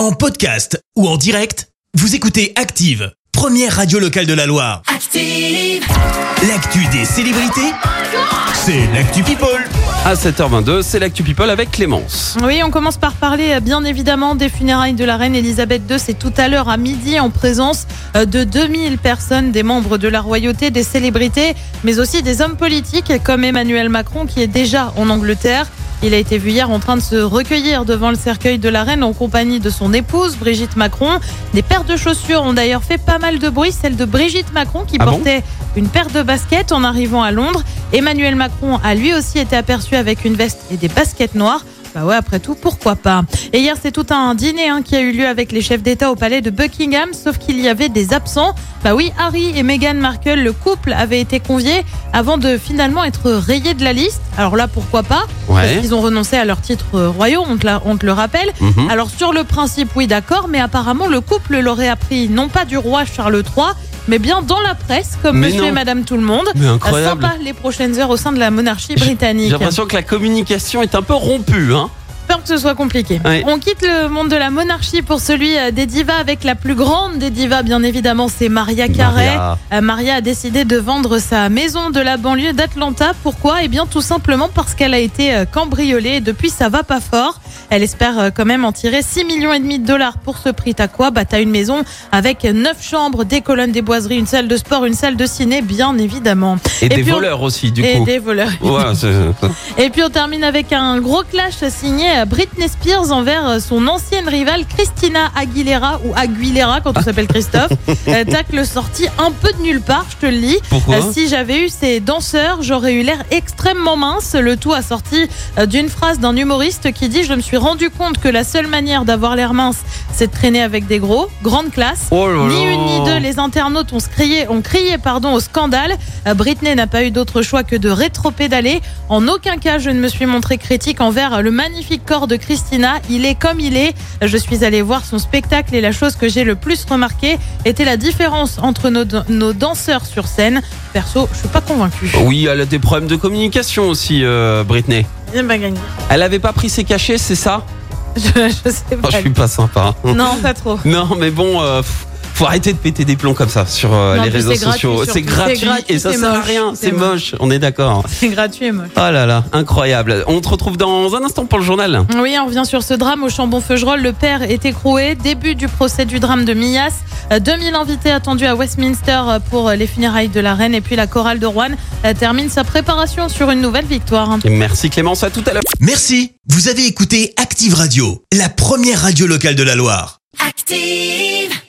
En podcast ou en direct, vous écoutez Active, première radio locale de la Loire. Active. L'actu des célébrités, c'est l'actu People. À 7h22, c'est l'actu People avec Clémence. Oui, on commence par parler euh, bien évidemment des funérailles de la reine Elisabeth II. C'est tout à l'heure à midi en présence euh, de 2000 personnes, des membres de la royauté, des célébrités, mais aussi des hommes politiques comme Emmanuel Macron qui est déjà en Angleterre. Il a été vu hier en train de se recueillir devant le cercueil de la reine en compagnie de son épouse Brigitte Macron. Des paires de chaussures ont d'ailleurs fait pas mal de bruit, celle de Brigitte Macron qui Ah bon portait une paire de baskets en arrivant à Londres. Emmanuel Macron a lui aussi été aperçu avec une veste et des baskets noires. Bah ouais, après tout, pourquoi pas Et hier, c'est tout un dîner hein, qui a eu lieu avec les chefs d'État au palais de Buckingham, sauf qu'il y avait des absents. Bah oui, Harry et Meghan Markle, le couple, avait été conviés avant de finalement être rayés de la liste. Alors là, pourquoi pas? Parce Ouais. qu'ils ont renoncé à leur titre euh, royaux, on te, la- on te le rappelle. Mhm. Alors sur le principe, oui, d'accord, mais apparemment le couple l'aurait appris non pas du roi Charles III, mais bien dans la presse, comme Mais monsieur non. et madame tout le monde. Mais Euh, incroyable. Sympa les prochaines heures au sein de la monarchie J'ai britannique. l'impression que la communication est un peu rompue. Hein. Que ce soit compliqué. On quitte le monde de la monarchie pour celui euh, des divas avec la plus grande des divas, bien évidemment, c'est Maria Carey. Maria. Euh, Maria a décidé de vendre sa maison de la banlieue d'Atlanta. Pourquoi? Eh bien, tout simplement parce qu'elle a été cambriolée et depuis, ça va pas fort. Elle espère euh, quand même en tirer 6 millions et demi de dollars pour ce prix. T'as quoi? Bah, t'as une maison avec 9 chambres, des colonnes, des boiseries, une salle de sport, une salle de ciné, bien évidemment. Et, des puis on- voleurs aussi, du et coup. des voleurs. Ouais, Et puis on termine avec un gros clash signé Britney Spears envers son ancienne rivale Christina Aguilera ou Aguilera quand on s'appelle Christophe. Euh, Tacle sorti un peu de nulle part, je te le lis. Pourquoi Euh, si j'avais eu ces danseurs, j'aurais eu l'air extrêmement mince. Le tout a sorti euh, d'une phrase d'un humoriste qui dit Je me suis rendu compte que la seule manière d'avoir l'air mince, c'est de traîner avec des gros. Grande classe. Oh là Ni une ni deux, les internautes ont crié, ont crié pardon, au scandale. Euh, Britney n'a pas eu d'autre choix que de rétro-pédaler. En aucun cas, je ne me suis montré critique envers le magnifique corps de Christina. Il est comme il est. Je suis allée voir son spectacle et la chose que j'ai le plus remarqué était la différence entre nos, nos danseurs sur scène. Perso, je suis pas convaincue. Oui, elle a des problèmes de communication aussi, euh, Britney. J'ai pas gagné. Elle avait pas pris ses cachets, c'est ça? Je, je sais oh, pas. Je suis pas sympa. Non, pas trop. Non, mais bon, euh, faut arrêter de péter des plombs comme ça sur euh, Non, les réseaux sociaux. C'est gratuit, gratuit, et ça sert à moche. rien. C'est moche. On est d'accord. C'est gratuit et moche. Oh là là, incroyable. On te retrouve dans un instant pour le journal. Oui, on revient sur ce drame au Chambon-Feugerolles. Le père est écroué. Début du procès du drame de Millas. Euh, 2000 invités attendus à Westminster euh, pour les funérailles de la reine. Et puis la chorale de Rouen euh, termine sa préparation sur une nouvelle victoire. Et merci Clémence, à tout à l'heure. Merci, vous avez écouté Active Radio, la première radio locale de la Loire. Active.